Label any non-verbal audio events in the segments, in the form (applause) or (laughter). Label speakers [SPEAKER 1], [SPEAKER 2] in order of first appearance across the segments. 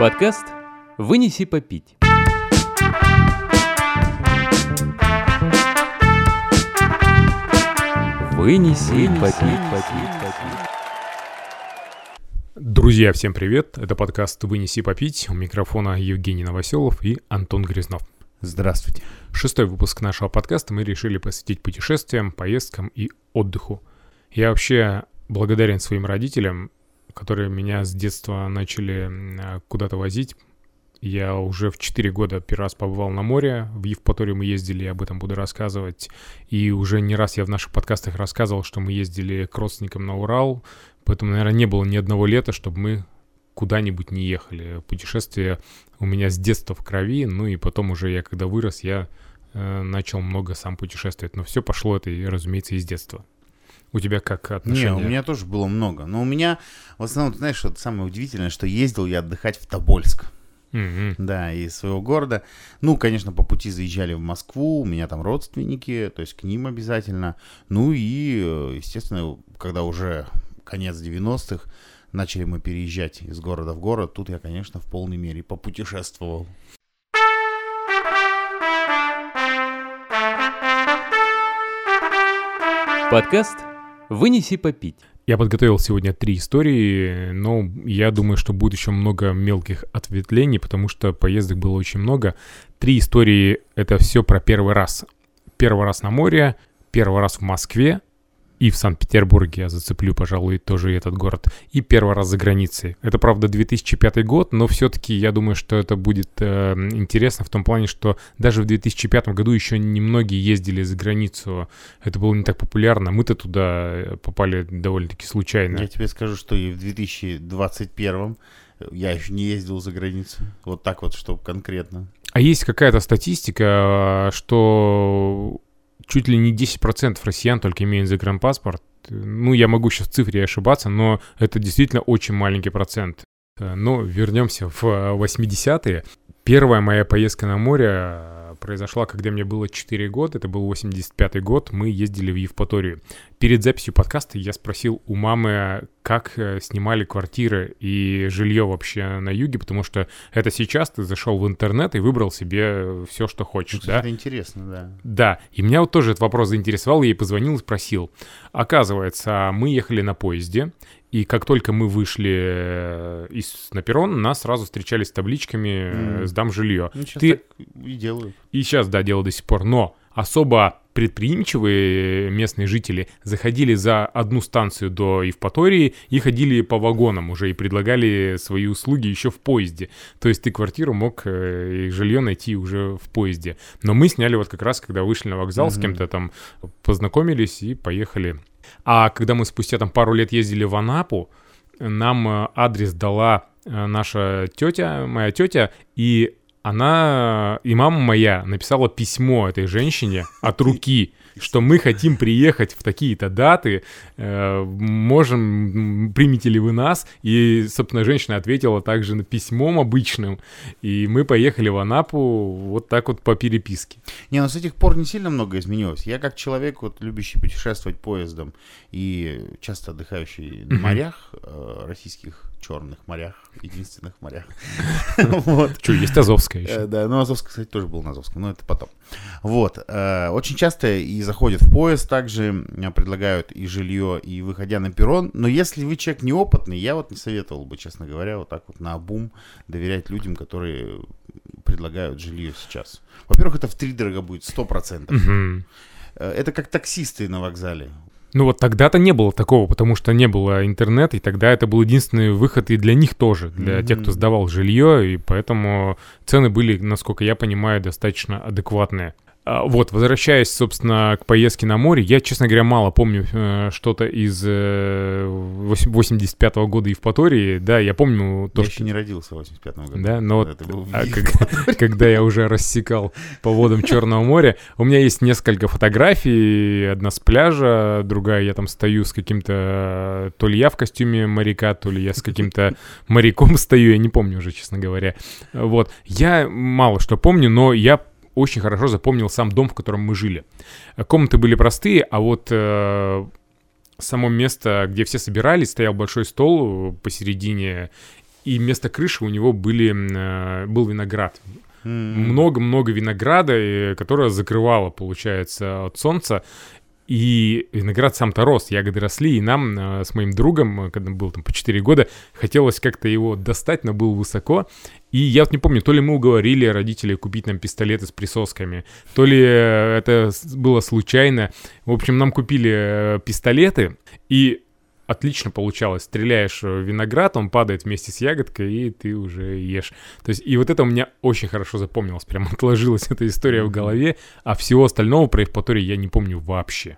[SPEAKER 1] Подкаст «Вынеси попить». Вынеси, попить.
[SPEAKER 2] Друзья, всем привет! Это подкаст «Вынеси попить». У микрофона Евгений Новоселов и Антон Грязнов.
[SPEAKER 3] Здравствуйте.
[SPEAKER 2] Шестой выпуск нашего подкаста мы решили посвятить путешествиям, поездкам и отдыху. Я вообще благодарен своим родителям, которые меня с детства начали куда-то возить. Я уже в 4 года первый раз побывал на море, в Евпаторию мы ездили, я об этом буду рассказывать. И уже не раз я в наших подкастах рассказывал, что мы ездили к родственникам на Урал, поэтому, наверное, не было ни одного лета, чтобы мы куда-нибудь не ехали. Путешествие у меня с детства в крови, ну и потом уже я, когда вырос, я э, начал много сам путешествовать. Но все пошло это, разумеется, из детства. У тебя как отношения?
[SPEAKER 3] Не, у меня тоже было много. Но у меня, в основном, знаешь, что самое удивительное, что ездил я отдыхать в Тобольск.
[SPEAKER 2] Mm-hmm.
[SPEAKER 3] Да, из своего города. Ну, конечно, по пути заезжали в Москву, у меня там родственники, то есть к ним обязательно. Ну и, э, естественно, когда уже конец 90-х, начали мы переезжать из города в город, тут я, конечно, в полной мере попутешествовал.
[SPEAKER 1] Подкаст «Вынеси попить».
[SPEAKER 2] Я подготовил сегодня три истории, но я думаю, что будет еще много мелких ответвлений, потому что поездок было очень много. Три истории — это все про первый раз. Первый раз на море, первый раз в Москве, и в Санкт-Петербурге я зацеплю, пожалуй, тоже этот город. И первый раз за границей. Это, правда, 2005 год, но все-таки я думаю, что это будет э, интересно в том плане, что даже в 2005 году еще немногие ездили за границу. Это было не так популярно. Мы-то туда э, попали довольно-таки случайно.
[SPEAKER 3] Я тебе скажу, что и в 2021 я еще не ездил за границу. Вот так вот, чтобы конкретно.
[SPEAKER 2] А есть какая-то статистика, э, что чуть ли не 10% россиян только имеют загранпаспорт. Ну, я могу сейчас в цифре ошибаться, но это действительно очень маленький процент. Но вернемся в 80-е. Первая моя поездка на море произошла, когда мне было 4 года, это был 85-й год, мы ездили в Евпаторию. Перед записью подкаста я спросил у мамы, как э, снимали квартиры и жилье вообще на юге, потому что это сейчас ты зашел в интернет и выбрал себе все, что хочешь,
[SPEAKER 3] Ну,
[SPEAKER 2] да?
[SPEAKER 3] Это интересно, да.
[SPEAKER 2] Да, и меня вот тоже этот вопрос заинтересовал, я ей позвонил и спросил. Оказывается, мы ехали на поезде, и как только мы вышли э, из, на перрон, нас сразу встречали с табличками
[SPEAKER 3] Мгм.
[SPEAKER 2] «Сдам жилье».
[SPEAKER 3] Ну,
[SPEAKER 2] Ты-
[SPEAKER 3] так и делают.
[SPEAKER 2] И сейчас, да, дело до сих пор. Но особо предприимчивые местные жители заходили за одну станцию до Евпатории и ходили по вагонам уже и предлагали свои услуги еще в поезде. То есть ты квартиру мог э, и жилье найти уже в поезде. Но мы сняли вот как раз, когда вышли на вокзал, с
[SPEAKER 3] Мгм.
[SPEAKER 2] кем-то там познакомились и поехали. А когда мы спустя там пару лет ездили в Анапу, нам э, адрес дала э, наша тетя, моя тетя, и она, и мама моя написала письмо этой женщине от руки, что мы хотим приехать в такие-то даты, э, можем, м, примете ли вы нас? И, собственно, женщина ответила также на письмом обычным, и мы поехали в Анапу вот так вот по переписке.
[SPEAKER 3] Не, ну с этих пор не сильно много изменилось. Я как человек, вот, любящий путешествовать поездом и часто отдыхающий на морях, э, российских черных морях, единственных морях. (laughs) Вот.
[SPEAKER 2] Что, есть Азовская еще?
[SPEAKER 3] Э, Да, ну Азовская, кстати, тоже был на Азовском, но это потом. Вот. Очень часто и заходят в поезд также, предлагают и жилье, и выходя на перрон. Но если вы человек неопытный, я вот не советовал бы, честно говоря, вот так вот на обум доверять людям, которые предлагают жилье сейчас. Во-первых, это в три дорого будет, сто процентов.
[SPEAKER 2] Мгм.
[SPEAKER 3] Э, Это как таксисты на вокзале.
[SPEAKER 2] Ну вот тогда-то не было такого, потому что не было интернета, и тогда это был единственный выход и для них тоже, для тех, кто сдавал жилье, и поэтому цены были, насколько я понимаю, достаточно адекватные. А, Вот, возвращаясь, собственно, к поездке на море, я, честно говоря, мало помню э, что-то из э, восемь- 85-го года Евпатории, да, я помню то,
[SPEAKER 3] я
[SPEAKER 2] что...
[SPEAKER 3] еще не родился в 85 году.
[SPEAKER 2] Да, но вот
[SPEAKER 3] был
[SPEAKER 2] а, как- (laughs) когда я уже рассекал по водам Черного моря, у меня есть несколько фотографий, одна с пляжа, другая я там стою с каким-то, то ли я в костюме моряка, то ли я с каким-то моряком стою, я не помню уже, честно говоря. Вот, я мало что помню, но я очень хорошо запомнил сам дом, в котором мы жили. Комнаты были простые, а вот э, само место, где все собирались, стоял большой стол посередине, и вместо крыши у него были, э, был виноград. Много-много винограда, э, которое закрывало, получается, от солнца. И виноград сам-то рос, ягоды росли, и нам э, с моим другом, э, когда был там по 4 года, хотелось как-то его достать, но был высоко. И я вот не помню, то ли мы уговорили родителей купить нам пистолеты с присосками, то ли э, это было случайно. В общем, нам купили э, пистолеты, и отлично получалось. Стреляешь в виноград, он падает вместе с ягодкой, и ты уже ешь. То есть, и вот это у меня очень хорошо запомнилось. Прям отложилась (laughs) эта история в голове, а всего остального про Евпаторию я не помню вообще.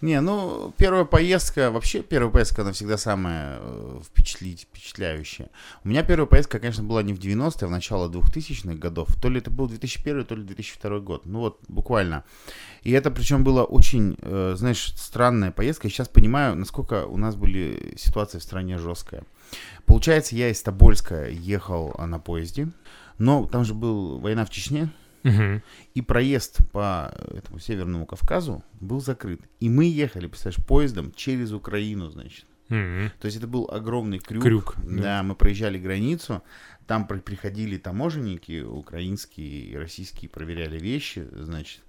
[SPEAKER 3] Не, ну, первая поездка, вообще первая поездка, она всегда самая э, впечатлить, впечатляющая. У меня первая поездка, конечно, была не в 90-е, а в начало 2000-х годов. То ли это был 2001, то ли 2002 год. Ну вот, буквально. И это причем была очень, э, знаешь, странная поездка. Я сейчас понимаю, насколько у нас были ситуации в стране жесткая. Получается, я из Тобольска ехал а, на поезде, но там же была война в Чечне,
[SPEAKER 2] Мгм.
[SPEAKER 3] и проезд по этому Северному Кавказу был закрыт. И мы ехали, представляешь, поездом через Украину, значит.
[SPEAKER 2] Мгм.
[SPEAKER 3] То есть это был огромный крюк.
[SPEAKER 2] Крюк,
[SPEAKER 3] Да,
[SPEAKER 2] да.
[SPEAKER 3] мы проезжали границу, там при- приходили таможенники украинские и российские, проверяли вещи, значит.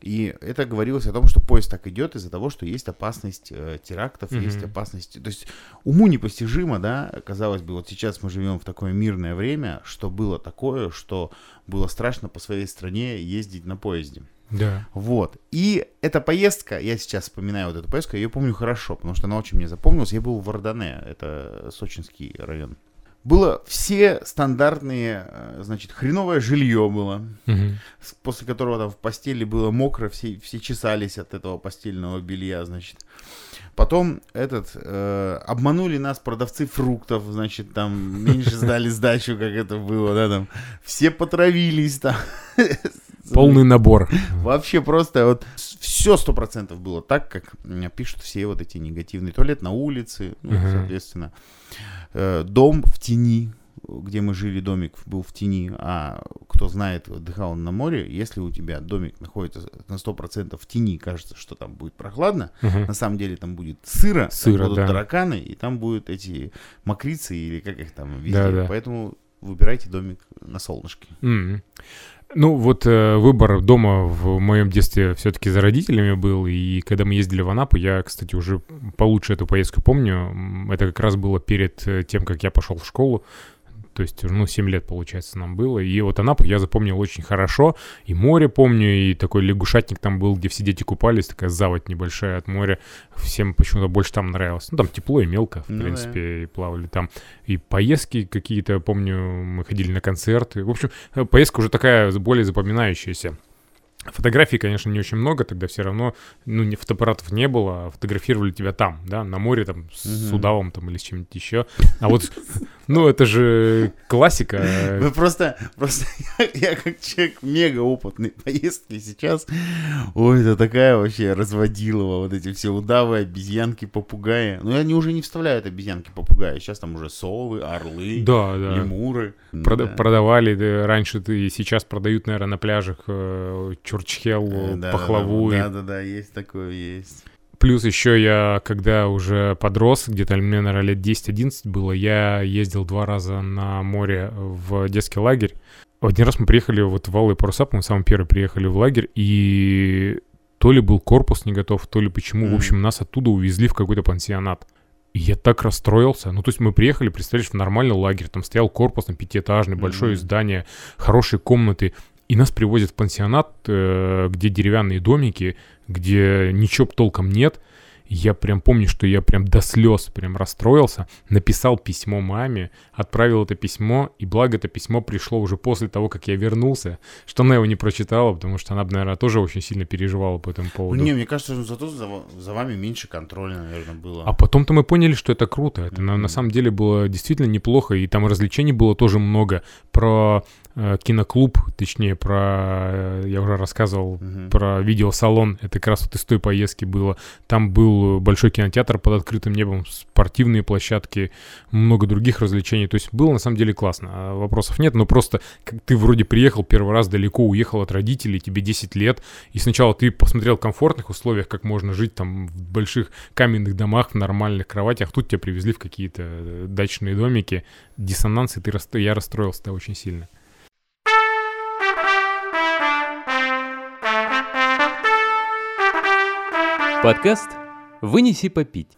[SPEAKER 3] И это говорилось о том, что поезд так идет из-за того, что есть опасность э, терактов,
[SPEAKER 2] Мгм.
[SPEAKER 3] есть опасность... То есть уму непостижимо, да, казалось бы, вот сейчас мы живем в такое мирное время, что было такое, что было страшно по своей стране ездить на поезде.
[SPEAKER 2] Да.
[SPEAKER 3] Вот. И эта поездка, я сейчас вспоминаю вот эту поездку, я ее помню хорошо, потому что она очень мне запомнилась. Я был в Вардане, это Сочинский район. Было все стандартные, э, значит, хреновое жилье было, с- после которого там в постели было мокро, все, все чесались от этого постельного белья, значит. Потом этот, э, обманули нас продавцы фруктов, значит, там меньше сдали (laughs) сдачу, как это было, да, там. Все потравились там.
[SPEAKER 2] Полный набор. (laughs)
[SPEAKER 3] Вообще просто вот все сто процентов было так, как пишут все вот эти негативные. Туалет на улице, ну,
[SPEAKER 2] Мгм.
[SPEAKER 3] соответственно. Э, Дом в тени, где мы жили, домик был в тени. А кто знает, отдыхал на море, если у тебя домик находится на сто процентов в тени, кажется, что там будет прохладно,
[SPEAKER 2] Мгм.
[SPEAKER 3] на самом деле там будет сыро, там
[SPEAKER 2] Сыро,
[SPEAKER 3] будут
[SPEAKER 2] да.
[SPEAKER 3] тараканы, и там будут эти мокрицы или как их там везде.
[SPEAKER 2] Да-да.
[SPEAKER 3] Поэтому выбирайте домик на солнышке.
[SPEAKER 2] М. Ну, вот э, выбор дома в моем детстве все-таки за родителями был, и когда мы ездили в Анапу, я, кстати, уже получше эту поездку помню, это как раз было перед э, тем, как я пошел в школу, то есть, ну, 7 лет, получается, нам было, и вот Анапу я запомнил очень хорошо, и море помню, и такой лягушатник там был, где все дети купались, такая заводь небольшая от моря, всем почему-то больше там нравилось, ну, там тепло и мелко, в
[SPEAKER 3] Ну да.
[SPEAKER 2] принципе, и плавали там, и поездки какие-то, помню, мы ходили на концерты. В общем, э, поездка уже такая более запоминающаяся. Фотографий, конечно, не очень много, тогда все равно, ну, не, фотоаппаратов не было, а фотографировали тебя там, да, на море, там, с
[SPEAKER 3] Мгм.
[SPEAKER 2] удавом, там, или с чем-нибудь еще. А вот, ну, это же классика.
[SPEAKER 3] Вы просто, просто я, я как человек мега опытный поездки сейчас, ой, это такая вообще разводилова, вот эти все удавы, обезьянки, попугаи. Ну, они уже не вставляют обезьянки, попугаи, сейчас там уже совы, орлы,
[SPEAKER 2] Да, да.
[SPEAKER 3] лемуры.
[SPEAKER 2] Прода-
[SPEAKER 3] Да.
[SPEAKER 2] Продавали да, раньше, и сейчас продают, наверное, на пляжах э, чурчхел,
[SPEAKER 3] Э, да,
[SPEAKER 2] пахлаву. и
[SPEAKER 3] Да, да, да, есть такое, есть.
[SPEAKER 2] Плюс еще я, когда уже подрос, где-то мне, наверное, лет 10-11 было, я ездил два раза на море в детский лагерь. Один раз мы приехали вот в Алые паруса, по-моему, самый первый приехали в лагерь, и то ли был корпус не готов, то ли почему. В
[SPEAKER 3] Мгм.
[SPEAKER 2] общем, нас оттуда увезли в какой-то пансионат. И я так расстроился. Ну, то есть мы приехали, представляешь, в нормальный лагерь. Там стоял корпус на пятиэтажный, большое
[SPEAKER 3] Мгм.
[SPEAKER 2] здание, хорошие комнаты. И нас привозят в пансионат, э, где деревянные домики, где ничего толком нет. Я прям помню, что я прям до слез прям расстроился, написал письмо маме, отправил это письмо, и благо это письмо пришло уже после того, как я вернулся, что она его не прочитала, потому что она, наверное, тоже очень сильно переживала по этому
[SPEAKER 3] Ну,
[SPEAKER 2] поводу.
[SPEAKER 3] не, мне кажется, что зато за, за вами меньше контроля, наверное, было.
[SPEAKER 2] А потом-то мы поняли, что это круто. Это на, на
[SPEAKER 3] Мгм.
[SPEAKER 2] самом деле было действительно неплохо, и там развлечений было тоже много. Про э, киноклуб, точнее, про... э, я уже рассказывал
[SPEAKER 3] Мгм.
[SPEAKER 2] про видеосалон. Это как раз вот из той поездки было. Там был был большой кинотеатр под открытым небом, спортивные площадки, много других развлечений. То есть было на самом деле классно. А вопросов нет, но просто как ты вроде приехал первый раз далеко, уехал от родителей, тебе 10 лет, и сначала ты посмотрел в комфортных условиях, как можно жить там в больших каменных домах, в нормальных кроватях. Тут тебя привезли в какие-то э, дачные домики. Диссонанс, и ты, расстро- я расстроился очень сильно.
[SPEAKER 1] Подкаст «Вынеси попить».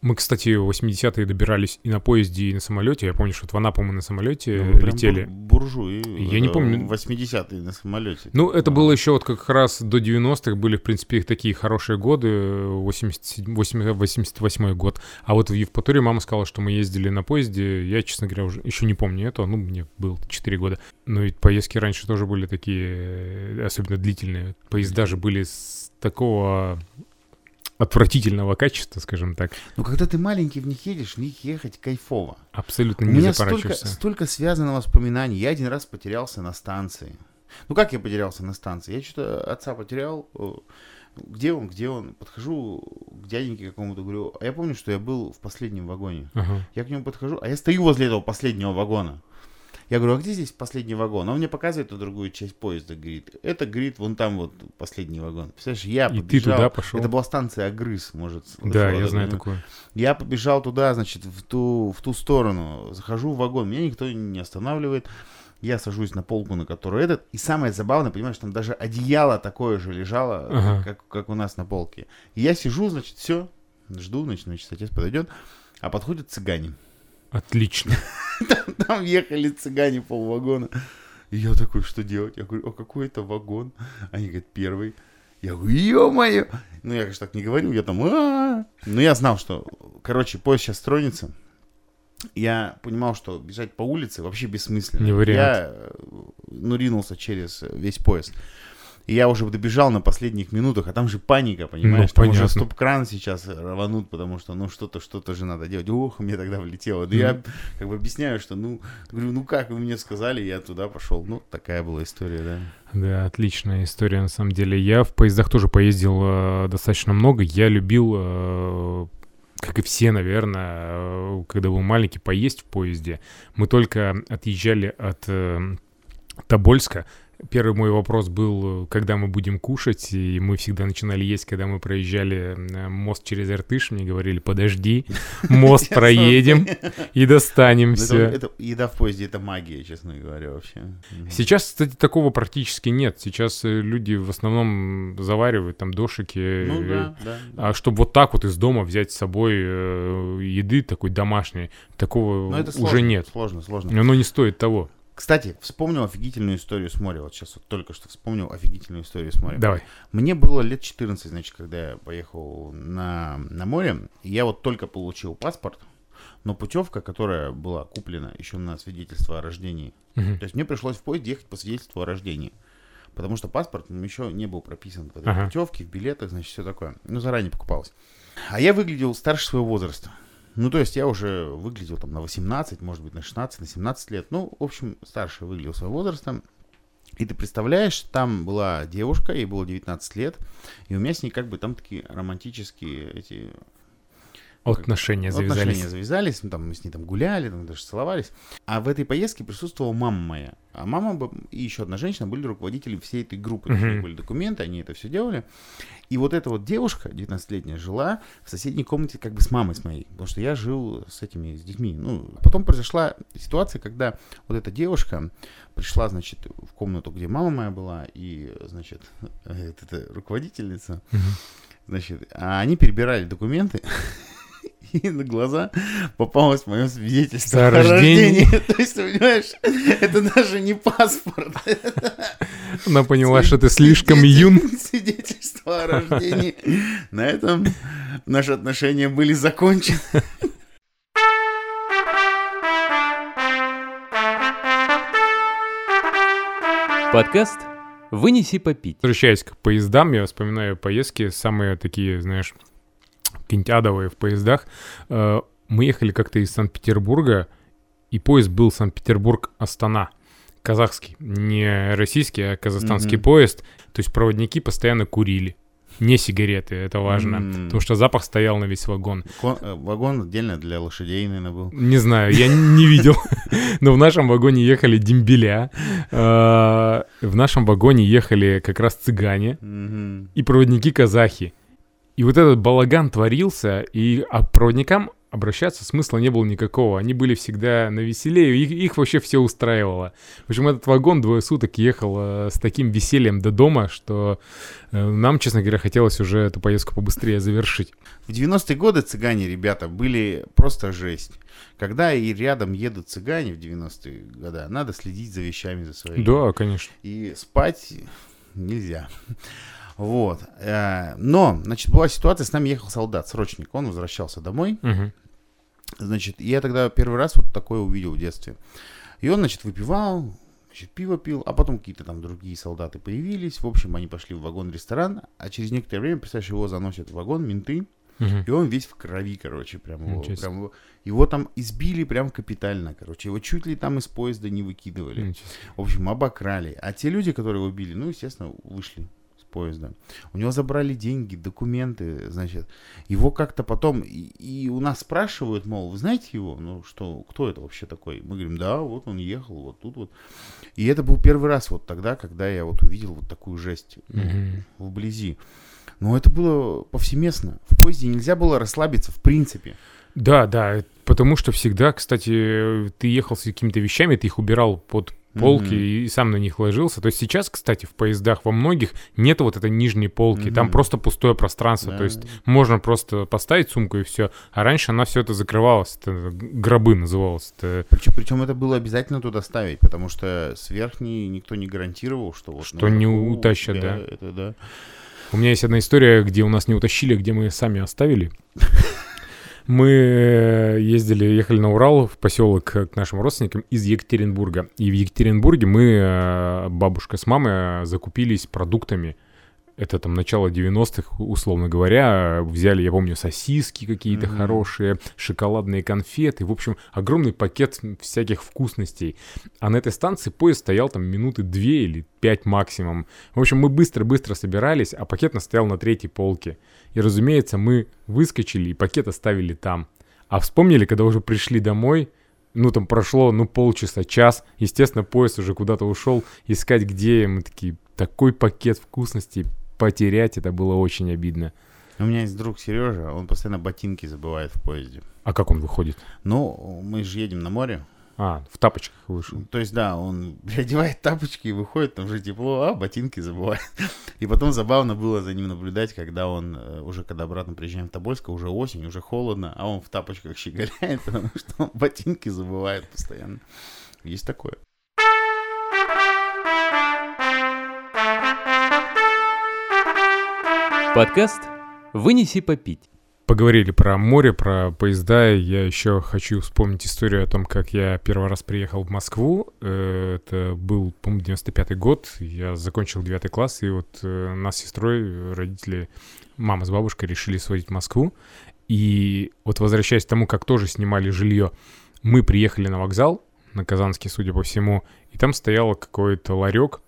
[SPEAKER 2] Мы, кстати, в 80-е добирались и на поезде, и на самолете. Я помню, что вот в Анапу мы на самолете
[SPEAKER 3] Ну,
[SPEAKER 2] летели.
[SPEAKER 3] бур- буржуи.
[SPEAKER 2] Я не помню.
[SPEAKER 3] 80-е на самолете.
[SPEAKER 2] Ну, это
[SPEAKER 3] А.
[SPEAKER 2] было еще вот как раз до 90-х были, в принципе, их такие хорошие годы, 87 80 88 год. А вот в Евпатории мама сказала, что мы ездили на поезде. Я, честно говоря, уже еще не помню этого. Ну, мне было 4 года. Но ведь поездки раньше тоже были такие, э, особенно длительные. Поезда же были с такого отвратительного качества, скажем так.
[SPEAKER 3] Ну, когда ты маленький в них едешь, в них ехать кайфово.
[SPEAKER 2] Абсолютно
[SPEAKER 3] У
[SPEAKER 2] не
[SPEAKER 3] меня столько, столько связано воспоминаний. Я один раз потерялся на станции. Ну, как я потерялся на станции? Я что-то отца потерял. Э, Где он, где он? Подхожу к дяденьке какому-то, говорю, а я помню, что я был в последнем вагоне.
[SPEAKER 2] Ага.
[SPEAKER 3] Я к нему подхожу, а я стою возле этого последнего вагона. Я говорю, а где здесь последний вагон? Он мне показывает эту другую часть поезда, говорит. Это, говорит, вон там вот последний вагон. Представляешь, я
[SPEAKER 2] И ты
[SPEAKER 3] побежал.
[SPEAKER 2] туда пошел?
[SPEAKER 3] Это была станция Агрыз, может.
[SPEAKER 2] Да, я знаю такое.
[SPEAKER 3] Я побежал туда, значит, в ту, в ту сторону. Захожу в вагон, меня никто не останавливает. Я сажусь на полку, на которую этот. И самое забавное, понимаешь, там даже одеяло такое же лежало,
[SPEAKER 2] Ага.
[SPEAKER 3] как, как у нас на полке. И я сижу, значит, все, жду, значит, значит, отец подойдет. А подходят цыгане.
[SPEAKER 2] Отлично. (laughs)
[SPEAKER 3] Там ехали цыгане полвагона. И я такой, что делать? Я говорю, а какой это вагон? Они говорят, первый. Я говорю, ё-моё! Ну, я, конечно, так не говорю, я там, «А-а-а». Но я знал, что, короче, поезд сейчас тронется. Я понимал, что бежать по улице вообще бессмысленно.
[SPEAKER 2] Не вариант.
[SPEAKER 3] Я, э, ну, ринулся через весь поезд. И я уже добежал на последних минутах, а там же паника, понимаешь?
[SPEAKER 2] Ну,
[SPEAKER 3] там уже стоп-кран сейчас рванут, потому что, ну, что-то, что-то же надо делать. Ох, мне тогда влетело. Да я как бы объясняю, что, ну, говорю, ну как вы мне сказали, я туда пошел. Ну, такая была история, да.
[SPEAKER 2] Да, отличная история на самом деле. Я в поездах тоже поездил э, достаточно много. Я любил, э, как и все, наверное, э, когда был маленький, поесть в поезде. Мы только отъезжали от э, Тобольска. Первый мой вопрос был, когда мы будем кушать, и мы всегда начинали есть, когда мы проезжали э, мост через Иртыш. Мне говорили, подожди, мост (laughs) проедем (laughs) и достанем
[SPEAKER 3] Ну,
[SPEAKER 2] все.
[SPEAKER 3] это- еда в поезде это магия, честно говоря, вообще.
[SPEAKER 2] Сейчас, кстати, такого практически нет. Сейчас э, люди в основном заваривают там дошики.
[SPEAKER 3] Ну
[SPEAKER 2] э,
[SPEAKER 3] да.
[SPEAKER 2] А чтобы вот так вот из дома взять с собой еды такой домашней, такого
[SPEAKER 3] это
[SPEAKER 2] уже нет.
[SPEAKER 3] Сложно, сложно.
[SPEAKER 2] Оно не стоит того.
[SPEAKER 3] Кстати, вспомнил офигительную историю с моря. Вот сейчас вот только что вспомнил офигительную историю с моря.
[SPEAKER 2] Давай.
[SPEAKER 3] Мне было лет 14, значит, когда я поехал на, на море. Я вот только получил паспорт, но путевка, которая была куплена еще на свидетельство о рождении.
[SPEAKER 2] Мгм.
[SPEAKER 3] То есть мне пришлось в поезд ехать по свидетельству о рождении. Потому что паспорт еще не был прописан в этой
[SPEAKER 2] Ага.
[SPEAKER 3] путевке, в билетах, значит, все такое. Ну, заранее покупалось. А я выглядел старше своего возраста. Ну, то есть я уже выглядел там на 18, может быть, на 16, на 17 лет. Ну, в общем, старше выглядел своего возраста. И ты представляешь, там была девушка, ей было 19 лет, и у меня с ней как бы там такие романтические эти
[SPEAKER 2] Отношения завязались.
[SPEAKER 3] Отношения завязались, ну, там мы с ней там гуляли, там даже целовались. А в этой поездке присутствовала мама моя. А мама и еще одна женщина были руководителями всей этой группы. Есть у них были документы, они это все делали. И вот эта вот девушка, 19-летняя, жила в соседней комнате как бы с мамой с моей. Потому что я жил с этими, с детьми. Ну, потом произошла ситуация, когда вот эта девушка пришла, значит, в комнату, где мама моя была, и, значит, (laughs) эта руководительница,
[SPEAKER 2] Мгм.
[SPEAKER 3] Значит, а они перебирали документы, (laughs) и на глаза попалось мое свидетельство
[SPEAKER 2] О рождении. (laughs)
[SPEAKER 3] То есть, понимаешь, это даже не паспорт.
[SPEAKER 2] Она поняла, что ты слишком юн.
[SPEAKER 3] Свидетельство о рождении. На этом наши отношения были закончены.
[SPEAKER 1] Подкаст «Вынеси попить».
[SPEAKER 2] Возвращаясь к поездам, я вспоминаю поездки, самые такие, знаешь, адовые в поездах. Э, Мы ехали как-то из Санкт-Петербурга, и поезд был Санкт-Петербург-Астана. Казахский, не российский, а казахстанский
[SPEAKER 3] Мгм.
[SPEAKER 2] поезд. То есть проводники постоянно курили. Не сигареты, это важно.
[SPEAKER 3] М.
[SPEAKER 2] Потому что запах стоял на весь вагон.
[SPEAKER 3] Кон- э, Вагон отдельно для лошадей, наверное, был.
[SPEAKER 2] Не знаю, я не видел. Но в нашем вагоне ехали дембеля. э, В нашем вагоне ехали как раз цыгане и проводники-казахи. И вот этот балаган творился, и а проводникам обращаться смысла не было никакого. Они были всегда на веселее, их, их вообще все устраивало. В общем, этот вагон двое суток ехал э, с таким весельем до дома, что э, нам, честно говоря, хотелось уже эту поездку побыстрее завершить.
[SPEAKER 3] В 90-е годы цыгане, ребята, были просто жесть. Когда и рядом едут цыгане в 90-е годы, надо следить за вещами за своими.
[SPEAKER 2] Да, конечно.
[SPEAKER 3] И спать нельзя. Вот. Э, Но, значит, была ситуация, с нами ехал солдат, срочник. Он возвращался домой.
[SPEAKER 2] Мгм.
[SPEAKER 3] Значит, и я тогда первый раз вот такое увидел в детстве. И он, значит, выпивал, значит, пиво пил, а потом какие-то там другие солдаты появились. В общем, они пошли в вагон-ресторан, а через некоторое время, представляешь, его заносят в вагон менты,
[SPEAKER 2] Мгм.
[SPEAKER 3] и он весь в крови, короче, прям его,
[SPEAKER 2] Ничего
[SPEAKER 3] прям его, его там избили прям капитально, короче. Его чуть ли там из поезда не выкидывали.
[SPEAKER 2] Ничего.
[SPEAKER 3] В общем, обокрали. А те люди, которые его били, ну, естественно, вышли поезда. У него забрали деньги, документы, значит. Его как-то потом... И, и у нас спрашивают, мол, вы знаете его? Ну, что, кто это вообще такой? Мы говорим, да, вот он ехал, вот тут вот. И это был первый раз вот тогда, когда я вот увидел вот такую жесть ну,
[SPEAKER 2] Мгм.
[SPEAKER 3] вблизи. Но это было повсеместно. В поезде нельзя было расслабиться в принципе.
[SPEAKER 2] Да, да, потому что всегда, кстати, ты ехал с какими-то вещами, ты их убирал под полки
[SPEAKER 3] Мгм.
[SPEAKER 2] и сам на них ложился. То есть сейчас, кстати, в поездах во многих нет вот этой нижней полки, там
[SPEAKER 3] Мгм.
[SPEAKER 2] просто пустое пространство.
[SPEAKER 3] Да.
[SPEAKER 2] То есть можно просто поставить сумку и все. А раньше она все это закрывалась, это гробы называлось. Это
[SPEAKER 3] Причем, причем это было обязательно туда ставить, потому что с верхней никто не гарантировал, что вот
[SPEAKER 2] Что не утащат, да.
[SPEAKER 3] Это, да.
[SPEAKER 2] У меня есть одна история, где у нас не утащили, где мы сами оставили. (laughs) Мы э, ездили, ехали на Урал в поселок к нашим родственникам из Екатеринбурга. И в Екатеринбурге мы, э, бабушка с мамой, э, закупились продуктами. Это там начало 90-х, условно говоря. Взяли, я помню, сосиски какие-то
[SPEAKER 3] Мгм.
[SPEAKER 2] хорошие, шоколадные конфеты. В общем, огромный пакет всяких вкусностей. А на этой станции поезд стоял там минуты две или пять максимум. В общем, мы быстро-быстро собирались, а пакет стоял на третьей полке. И, разумеется, мы выскочили и пакет оставили там. А вспомнили, когда уже пришли домой, ну, там прошло, ну, полчаса, час. Естественно, поезд уже куда-то ушел искать, где. Мы такие, такой пакет вкусностей потерять, это было очень обидно.
[SPEAKER 3] У меня есть друг Сережа, он постоянно ботинки забывает в поезде.
[SPEAKER 2] А как он выходит?
[SPEAKER 3] Ну, мы же едем на море.
[SPEAKER 2] А, в тапочках вышел.
[SPEAKER 3] То есть, да, он (laughs) переодевает тапочки и выходит, там уже тепло, а ботинки забывает. (laughs) И потом забавно было за ним наблюдать, когда он, э, уже когда обратно приезжаем в Тобольск, уже осень, уже холодно, а он в тапочках щеголяет, (laughs) потому что он ботинки забывает постоянно. Есть такое.
[SPEAKER 1] Подкаст «Вынеси попить».
[SPEAKER 2] Поговорили про море, про поезда. Я еще хочу вспомнить историю о том, как я первый раз приехал в Москву. Э, Это был, по-моему, 95-й год. Я закончил 9 класс, и вот э, нас с сестрой, родители, мама с бабушкой решили сводить в Москву. И вот возвращаясь к тому, как тоже снимали жилье, мы приехали на вокзал, на Казанский, судя по всему, и там стоял какой-то ларек,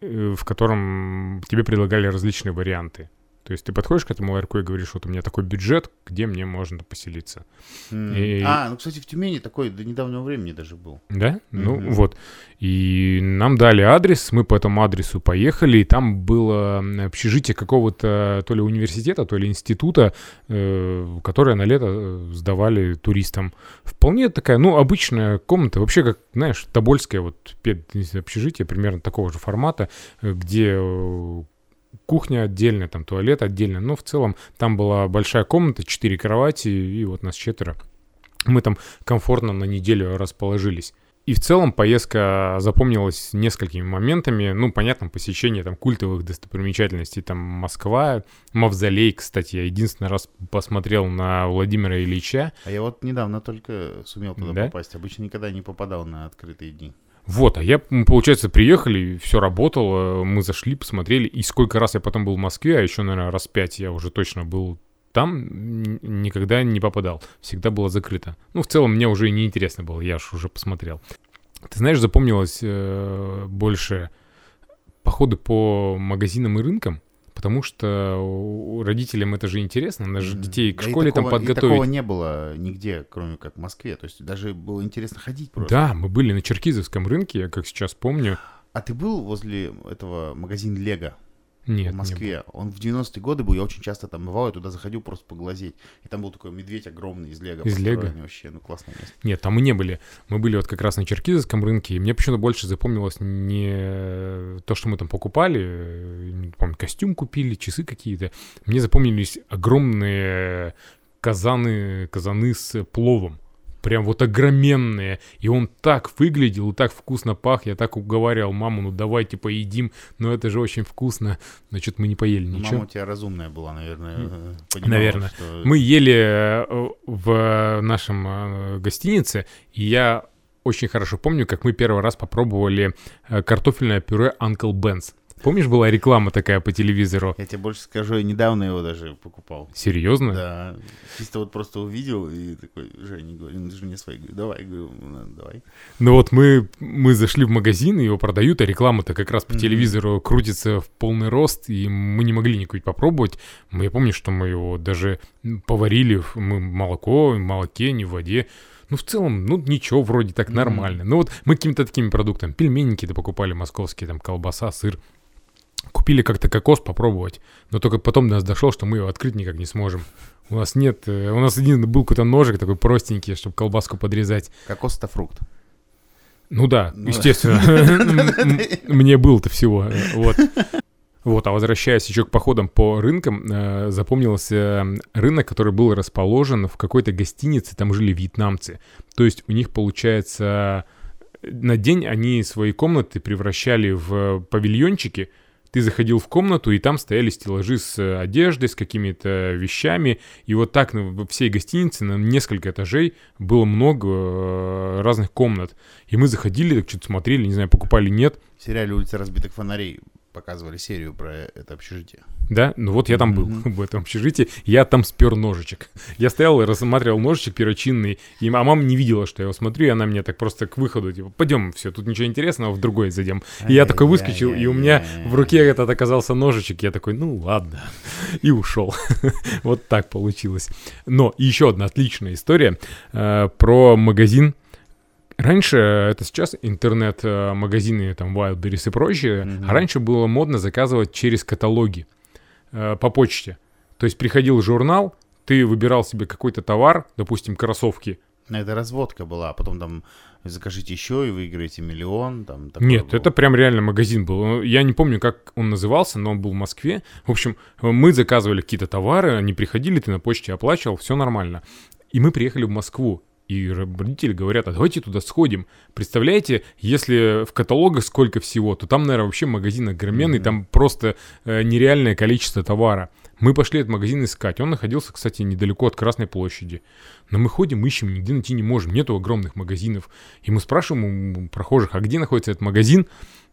[SPEAKER 2] э, в котором тебе предлагали различные варианты. То есть ты подходишь к этому ларьку и говоришь, вот у меня такой бюджет, где мне можно поселиться.
[SPEAKER 3] М.
[SPEAKER 2] И-
[SPEAKER 3] А, ну, кстати, в Тюмени такой до недавнего времени даже был.
[SPEAKER 2] Да? Ну
[SPEAKER 3] Мгм.
[SPEAKER 2] вот. И нам дали адрес, мы по этому адресу поехали, и там было общежитие какого-то то ли университета, то ли института, э, которое на лето э, сдавали туристам. Вполне такая, ну, обычная комната, вообще как, знаешь, Тобольское вот общежитие, примерно такого же формата, э, где э, кухня отдельно, там туалет отдельно, но в целом там была большая комната, четыре кровати, и вот нас четверо. Мы там комфортно на неделю расположились. И в целом поездка запомнилась несколькими моментами. Ну, понятно, посещение там культовых достопримечательностей, там Москва, Мавзолей, кстати, я единственный раз посмотрел на Владимира Ильича.
[SPEAKER 3] А я вот недавно только сумел туда
[SPEAKER 2] Да?
[SPEAKER 3] попасть. Обычно никогда не попадал на открытые дни.
[SPEAKER 2] Вот, а я, получается, приехали, все работало, мы зашли, посмотрели, и сколько раз я потом был в Москве, а еще, наверное, раз пять я уже точно был там, никогда не попадал, всегда было закрыто. Ну, в целом, мне уже не интересно было, я уже посмотрел. Ты знаешь, запомнилось э, больше походы по магазинам и рынкам, потому что родителям это же интересно, надо же детей к
[SPEAKER 3] Да и
[SPEAKER 2] школе там
[SPEAKER 3] такого- и
[SPEAKER 2] подготовить.
[SPEAKER 3] такого не было нигде, кроме как в Москве. То есть даже было интересно ходить просто.
[SPEAKER 2] Да, мы были на Черкизовском рынке, я как сейчас помню.
[SPEAKER 3] А ты был возле этого магазина Лего
[SPEAKER 2] Нет,
[SPEAKER 3] в
[SPEAKER 2] не
[SPEAKER 3] Москве? Он в 90-е годы был, я очень часто там бывал, я туда заходил просто поглазеть. И там был такой медведь огромный из Лего.
[SPEAKER 2] Из Лего?
[SPEAKER 3] Вообще, ну классное место.
[SPEAKER 2] Нет, там мы не были. Мы были вот как раз на Черкизовском рынке, и мне почему-то больше запомнилось не то, что мы там покупали, не помню, костюм купили, часы какие-то. Мне запомнились огромные казаны, казаны с пловом. Прям вот огроменные. И он так выглядел и так вкусно пах. Я так уговаривал маму, ну давайте поедим. Но это же очень вкусно. Значит, мы не поели
[SPEAKER 3] Ну,
[SPEAKER 2] ничего.
[SPEAKER 3] Мама у тебя разумная была, наверное. э, понимала,
[SPEAKER 2] Наверное.
[SPEAKER 3] что-
[SPEAKER 2] Мы ели э, в нашем э, гостинице, и я очень хорошо помню, как мы первый раз попробовали картофельное пюре Uncle Ben's. Помнишь, была реклама такая по телевизору?
[SPEAKER 3] Я тебе больше скажу, я недавно его даже покупал.
[SPEAKER 2] Серьезно?
[SPEAKER 3] Да, чисто вот просто увидел и такой, Женя, говорю, ну, жене своей, говорю, давай, говорю, ну, давай.
[SPEAKER 2] Ну вот мы, мы зашли в магазин, его продают, а реклама-то как раз по
[SPEAKER 3] Мгм.
[SPEAKER 2] телевизору крутится в полный рост, и мы не могли никакой попробовать. Мы- Я помню, что мы его даже поварили, мы молоко, в молоке, не в воде. Ну, в целом, ну, ничего, вроде так
[SPEAKER 3] Мгм.
[SPEAKER 2] нормально. Ну, вот мы какими-то такими продуктами, пельмени какие-то покупали московские, там, колбаса, сыр. Купили как-то кокос попробовать, но только потом до нас дошло, что мы его открыть никак не сможем. У нас нет, э, у нас один был какой-то ножик такой простенький, чтобы колбаску подрезать.
[SPEAKER 3] Кокос это фрукт.
[SPEAKER 2] Ну да,
[SPEAKER 3] Ну,
[SPEAKER 2] естественно. (laughs) Мне было-то всего. э, Вот. Вот, а возвращаясь еще к походам по рынкам, э, запомнился э, рынок, который был расположен в какой-то гостинице, там жили вьетнамцы. То есть у них, получается, на день они свои комнаты превращали в павильончики. Ты заходил в комнату, и там стояли стеллажи с э, одеждой, с какими-то вещами. И вот так на- всей гостинице на несколько этажей было много э, разных комнат. И мы заходили, так что-то смотрели, не знаю, покупали, нет.
[SPEAKER 3] В сериале «Улица разбитых фонарей» показывали серию про это общежитие.
[SPEAKER 2] Да, ну вот я там был
[SPEAKER 3] Мгм. (laughs)
[SPEAKER 2] в этом общежитии, я там спер ножичек. Я стоял и рассматривал ножичек перочинный, и а мама не видела, что я его смотрю, и она мне так просто к выходу, типа, пойдем, все, тут ничего интересного, в другой зайдем. И я такой выскочил, и у меня в руке этот оказался ножичек, я такой, ну ладно, (laughs) и ушел. (laughs) Вот так получилось. Но еще одна отличная история э, про магазин. Раньше, э, это сейчас интернет-магазины, там, Wildberries и прочее,
[SPEAKER 3] Мгм.
[SPEAKER 2] а раньше было модно заказывать через каталоги э, по почте. То есть приходил журнал, ты выбирал себе какой-то товар, допустим, кроссовки.
[SPEAKER 3] Это разводка была, а потом там закажите еще и выиграете миллион. Там,
[SPEAKER 2] Нет,
[SPEAKER 3] было.
[SPEAKER 2] это прям реально магазин был. Ну, Я не помню, как он назывался, но он был в Москве. В общем, мы заказывали какие-то товары, они приходили, ты на почте оплачивал, все нормально. И мы приехали в Москву. И родители говорят, а давайте туда сходим. Представляете, если в каталогах сколько всего, то там, наверное, вообще магазин огроменный,
[SPEAKER 3] Мгм.
[SPEAKER 2] там просто э, нереальное количество товара. Мы пошли этот магазин искать. Он находился, кстати, недалеко от Красной площади. Но мы ходим, ищем, нигде найти не можем. Нету огромных магазинов. И мы спрашиваем у прохожих, а где находится этот магазин?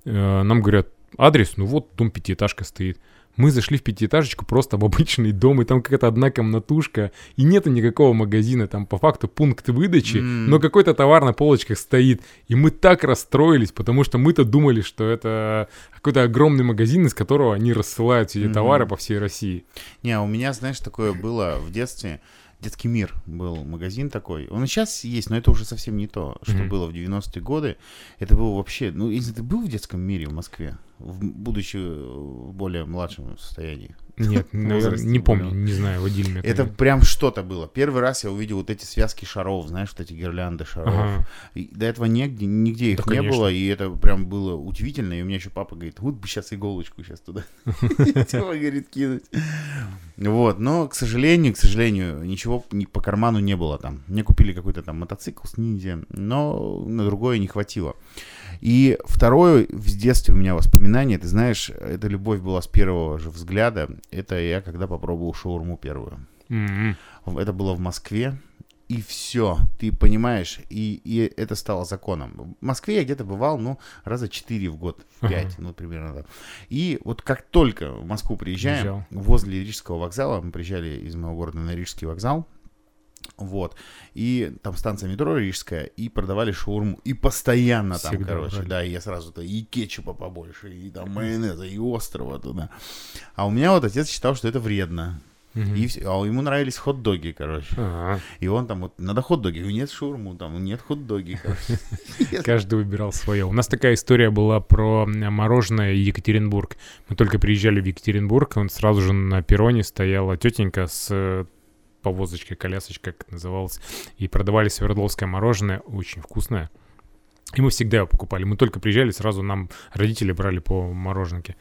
[SPEAKER 2] Э, Нам говорят, адрес, ну вот, дом пятиэтажка стоит. Мы зашли в пятиэтажечку просто в обычный дом, и там какая-то одна комнатушка, и нету никакого магазина, там по факту пункт выдачи,
[SPEAKER 3] М.
[SPEAKER 2] но какой-то товар на полочках стоит. И мы так расстроились, потому что мы-то думали, что это какой-то огромный магазин, из которого они рассылают все эти
[SPEAKER 3] Мгм.
[SPEAKER 2] товары по всей России.
[SPEAKER 3] Не, у меня, знаешь, такое было в детстве. Детский мир был магазин такой. Он и сейчас есть, но это уже совсем не то, что
[SPEAKER 2] Мгм.
[SPEAKER 3] было в 90-е годы. Это было вообще... Ну, если ты был в детском мире в Москве, в, будучи в более младшем состоянии,
[SPEAKER 2] Нет, (laughs) наверное, не помню, не знаю, водили меня.
[SPEAKER 3] это прям что-то было. Первый раз я увидел вот эти связки шаров, знаешь, вот эти гирлянды шаров. До этого нигде, нигде их не было, и это прям было удивительно. И у меня еще папа говорит, вот бы сейчас иголочку сейчас туда. (laughs) (laughs) Типа, говорит, кинуть. Вот, но, к сожалению, к сожалению, ничего ни по карману не было там. Мне купили какой-то там мотоцикл с ниндзя, но на другое не хватило. И второе в детстве у меня воспоминание, ты знаешь, эта любовь была с первого же взгляда. Это я когда попробовал шаурму первую. В- Это было в Москве. И все, ты понимаешь, и, и это стало законом. В Москве я где-то бывал, ну, раза четыре в год, в
[SPEAKER 2] Ага.
[SPEAKER 3] пять, ну, примерно так. И вот как только в Москву приезжаем,
[SPEAKER 2] Приезжал.
[SPEAKER 3] возле Рижского вокзала, мы приезжали из моего города на Рижский вокзал, Вот. И там станция метро Рижская, и продавали шаурму. И постоянно там,
[SPEAKER 2] Всегда
[SPEAKER 3] короче,
[SPEAKER 2] брали.
[SPEAKER 3] да, и я сразу-то и кетчупа побольше, и там майонеза, и острова туда. А у меня вот отец считал, что это вредно.
[SPEAKER 2] Мгм.
[SPEAKER 3] И все, а ему нравились хот-доги, короче.
[SPEAKER 2] А,
[SPEAKER 3] И он там вот, надо хот-доги. Нет шаурму, там, нет хот-доги. (laughs)
[SPEAKER 2] Каждый выбирал свое. У нас такая история была про мороженое Екатеринбург. Мы только приезжали в Екатеринбург, он сразу же на перроне стояла тетенька с повозочкой, колясочкой, как это называлось, и продавали свердловское мороженое, очень вкусное. И мы всегда его покупали. Мы только приезжали, сразу нам родители брали по мороженке.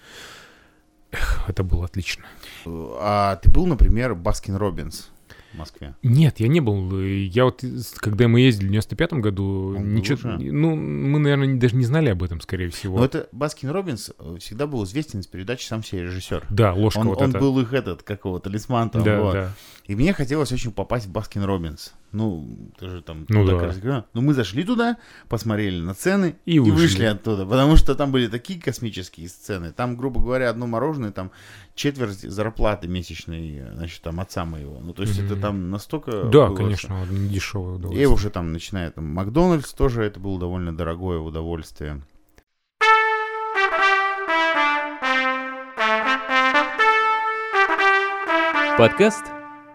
[SPEAKER 2] Эх, это было отлично.
[SPEAKER 3] А ты был, например, Baskin Robbins в Москве?
[SPEAKER 2] Нет, я не был. Я вот, когда мы ездили в 95-м году,
[SPEAKER 3] Он был
[SPEAKER 2] ничего... Ну, мы, наверное, даже не знали об этом, скорее всего.
[SPEAKER 3] Но это Baskin Robbins э, всегда был известен из передачи «Сам себе режиссер».
[SPEAKER 2] Да, ложка
[SPEAKER 3] Он,
[SPEAKER 2] вот
[SPEAKER 3] он
[SPEAKER 2] эта.
[SPEAKER 3] был их этот, какого, талисман там,
[SPEAKER 2] да,
[SPEAKER 3] вот.
[SPEAKER 2] да.
[SPEAKER 3] И мне хотелось очень попасть в Baskin Robbins. Ну, ты же там
[SPEAKER 2] Ну
[SPEAKER 3] туда,
[SPEAKER 2] да.
[SPEAKER 3] кажется, говорю. Ну, мы зашли туда, посмотрели на цены
[SPEAKER 2] И
[SPEAKER 3] и,
[SPEAKER 2] вышли.
[SPEAKER 3] вышли. оттуда. Потому что там были такие космические цены. Там, грубо говоря, одно мороженое, там четверть зарплаты месячной, значит, там отца моего. Ну, то есть
[SPEAKER 2] Мгм.
[SPEAKER 3] это там настолько...
[SPEAKER 2] Да,
[SPEAKER 3] было,
[SPEAKER 2] конечно, не дешевое
[SPEAKER 3] И
[SPEAKER 2] удовольствие.
[SPEAKER 3] уже там, начиная там Макдональдс, тоже это было довольно дорогое удовольствие.
[SPEAKER 1] Подкаст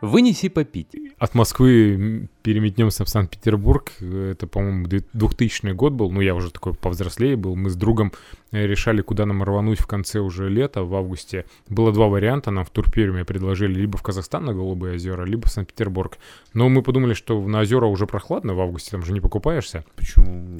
[SPEAKER 1] «Вынеси попить».
[SPEAKER 2] От Москвы переметнемся в Санкт-Петербург. Это, по-моему, 2000 год был. Ну, я уже такой повзрослее был. Мы с другом э, решали, куда нам рвануть в конце уже лета, в августе. Было два варианта. Нам в турпирме предложили либо в Казахстан на Голубые озера, либо в Санкт-Петербург. Но мы подумали, что на озера уже прохладно в августе, там же не покупаешься.
[SPEAKER 3] Почему?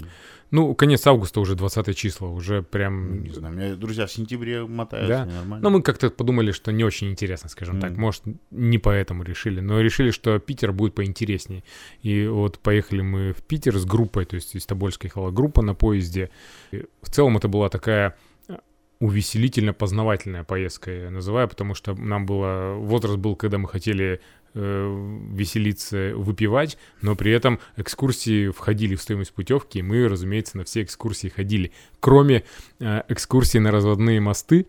[SPEAKER 2] Ну, конец августа уже 20 число, уже прям...
[SPEAKER 3] Не знаю, меня друзья в сентябре мотаются,
[SPEAKER 2] Да?
[SPEAKER 3] нормально.
[SPEAKER 2] Но мы как-то подумали, что не очень интересно, скажем так.
[SPEAKER 3] Мгм.
[SPEAKER 2] Может, не поэтому решили. Но решили, что Питер будет поинтереснее. И вот поехали мы в Питер с группой, то есть из Тобольска ехала группа на поезде. И в целом это была такая э, увеселительно-познавательная поездка, я называю, потому что нам было... Возраст был, когда мы хотели э, веселиться, выпивать, но при этом экскурсии входили в стоимость путевки, и мы, разумеется, на все экскурсии ходили. Кроме э, экскурсии на разводные мосты,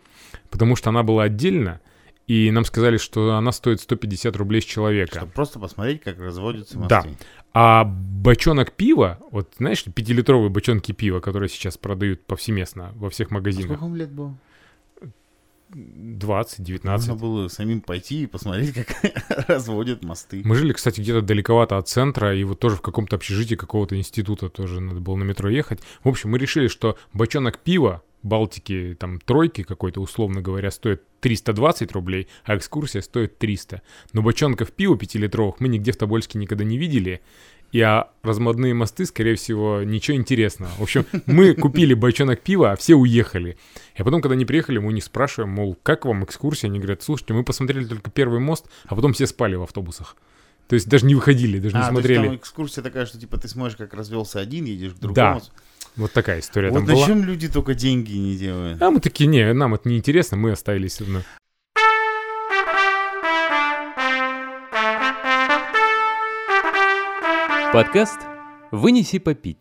[SPEAKER 2] потому что она была отдельно, и нам сказали, что она стоит 150 рублей с человека.
[SPEAKER 3] Чтобы просто посмотреть, как разводятся мосты.
[SPEAKER 2] Да. А бочонок пива, вот знаешь, пятилитровые бочонки пива, которые сейчас продают повсеместно во всех
[SPEAKER 3] А
[SPEAKER 2] магазинах,
[SPEAKER 3] Сколько вам лет было?
[SPEAKER 2] 20, 19.
[SPEAKER 3] Нужно было самим пойти и посмотреть, как (laughs) разводят мосты.
[SPEAKER 2] Мы жили, кстати, где-то далековато от центра, и вот тоже в каком-то общежитии какого-то института тоже надо было на метро ехать. В общем, мы решили, что бочонок пива Балтики, там, тройки какой-то, условно говоря, стоит 320 рублей, а экскурсия стоит 300. Но бочонков пива пятилитровых мы нигде в Тобольске никогда не видели, и а размодные мосты, скорее всего, ничего интересного. В общем, мы купили бочонок пива, а все уехали. И потом, когда они приехали, мы у них спрашиваем, мол, как вам экскурсия? Они говорят, слушайте, мы посмотрели только первый мост, а потом все спали в автобусах. То есть даже не выходили, даже не
[SPEAKER 3] а, то есть
[SPEAKER 2] смотрели.
[SPEAKER 3] там экскурсия такая, что типа ты смотришь, как развелся один, едешь к другому.
[SPEAKER 2] Да, Вот такая история
[SPEAKER 3] Вот
[SPEAKER 2] там
[SPEAKER 3] на
[SPEAKER 2] была.
[SPEAKER 3] чем люди только деньги не делают.
[SPEAKER 2] А мы такие, не, нам это не интересно, мы остались одно.
[SPEAKER 1] Подкаст «Вынеси попить».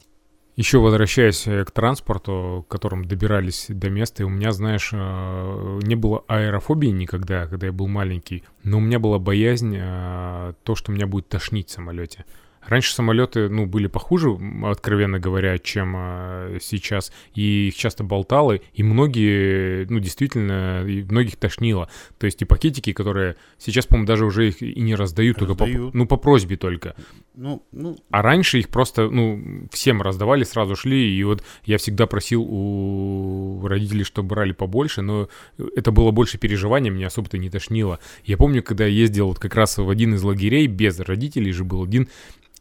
[SPEAKER 2] Еще возвращаясь э, к транспорту, которым добирались до места, и у меня, знаешь, э, не было аэрофобии никогда, когда я был маленький, но у меня была боязнь э, то, что меня будет тошнить в самолете. Раньше самолеты, ну, были похуже, откровенно говоря, чем э, сейчас, и их часто болтало, и многие, ну, действительно, и многих тошнило. То есть и пакетики, которые сейчас, по-моему, даже уже их и не раздают, только по,
[SPEAKER 3] Раздают.
[SPEAKER 2] ну, по просьбе только.
[SPEAKER 3] Ну, ну,
[SPEAKER 2] А раньше их просто, ну, всем раздавали, сразу шли, и вот я всегда просил у родителей, чтобы брали побольше, но это было больше переживания, меня особо-то не тошнило. Я помню, когда я ездил вот как раз в один из лагерей, без родителей же был один,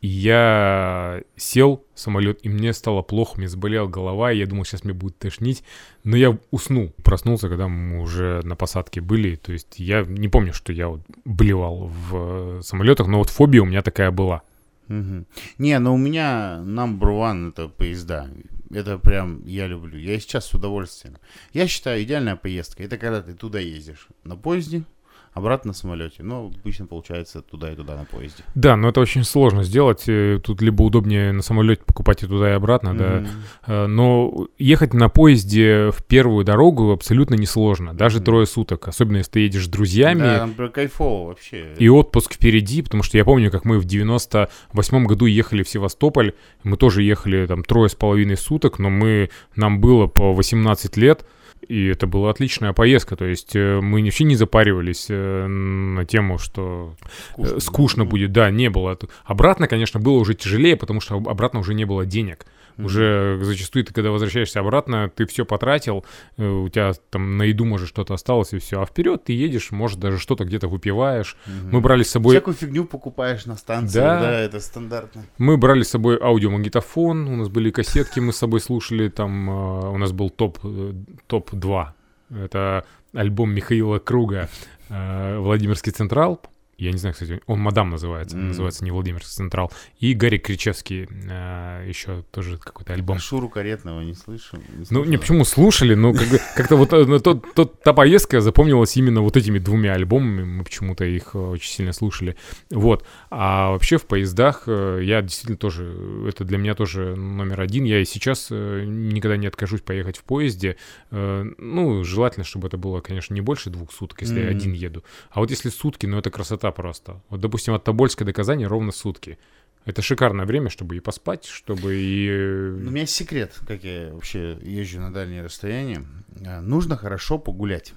[SPEAKER 2] и я сел в самолет, и мне стало плохо, мне заболела голова, и я думал, сейчас мне будет тошнить, но я уснул, проснулся, когда мы уже на посадке были, то есть я не помню, что я вот блевал в самолетах, но вот фобия у меня такая была.
[SPEAKER 3] мгм. Не, но у меня number one это поезда. Это прям я люблю. Я сейчас с удовольствием. Я считаю, идеальная поездка это когда ты туда ездишь на поезде, обратно на самолете. Но обычно получается туда и туда на поезде.
[SPEAKER 2] Да, но это очень сложно сделать. Э, Тут либо удобнее на самолете покупать и туда, и обратно, да.
[SPEAKER 3] Мгм.
[SPEAKER 2] Э, Но ехать на поезде в первую дорогу абсолютно несложно. Даже
[SPEAKER 3] Мгм.
[SPEAKER 2] трое суток. Особенно если ты едешь с друзьями.
[SPEAKER 3] Да, там кайфово вообще.
[SPEAKER 2] И отпуск впереди, потому что я помню, как мы в 98 году ехали в Севастополь, мы тоже ехали там трое с половиной суток, но мы, нам было по 18 лет, и это была отличная поездка, то есть э, мы вообще не запаривались э, на тему, что э, скучно,
[SPEAKER 3] Ну,
[SPEAKER 2] будет, да, не было. Обратно, конечно, было уже тяжелее, потому что об- обратно уже не было денег.
[SPEAKER 3] Мгм.
[SPEAKER 2] Уже зачастую ты, когда возвращаешься обратно, ты все потратил, э, у тебя там на еду, может, что-то осталось, и все. А вперед ты едешь, может, даже что-то где-то выпиваешь.
[SPEAKER 3] Мгм.
[SPEAKER 2] Мы брали с собой
[SPEAKER 3] Всякую фигню покупаешь на станции,
[SPEAKER 2] Да.
[SPEAKER 3] да, это стандартно.
[SPEAKER 2] Мы брали с собой аудиомагнитофон, у нас были кассетки, мы с собой слушали, там э, у нас был топ, э, топ-2. Это альбом Михаила Круга «Владимирский Централ». Я не знаю, кстати, он «Мадам» называется,
[SPEAKER 3] Мгм.
[SPEAKER 2] называется не «Владимирский Централ». И Гарри Кричевский, э, еще тоже какой-то альбом.
[SPEAKER 3] Шуру Каретного не слышу. не
[SPEAKER 2] Ну, не
[SPEAKER 3] слышал.
[SPEAKER 2] почему слушали, но как (laughs) как-то вот э, тот, тот- та поездка запомнилась именно вот этими двумя альбомами, мы почему-то их э, очень сильно слушали. Вот. А вообще в поездах э, я действительно тоже, это для меня тоже номер один. Я и сейчас никогда не откажусь поехать в поезде. Ну, желательно, чтобы это было, конечно, не больше двух суток, если я
[SPEAKER 3] Мгм.
[SPEAKER 2] один еду. А вот если сутки, ну это красота просто. Вот, допустим, от Тобольска до Казани ровно сутки. Это шикарное время, чтобы и поспать, чтобы и... э,
[SPEAKER 3] Ну, У меня есть секрет, как я вообще езжу на дальние расстояния. А, Нужно хорошо погулять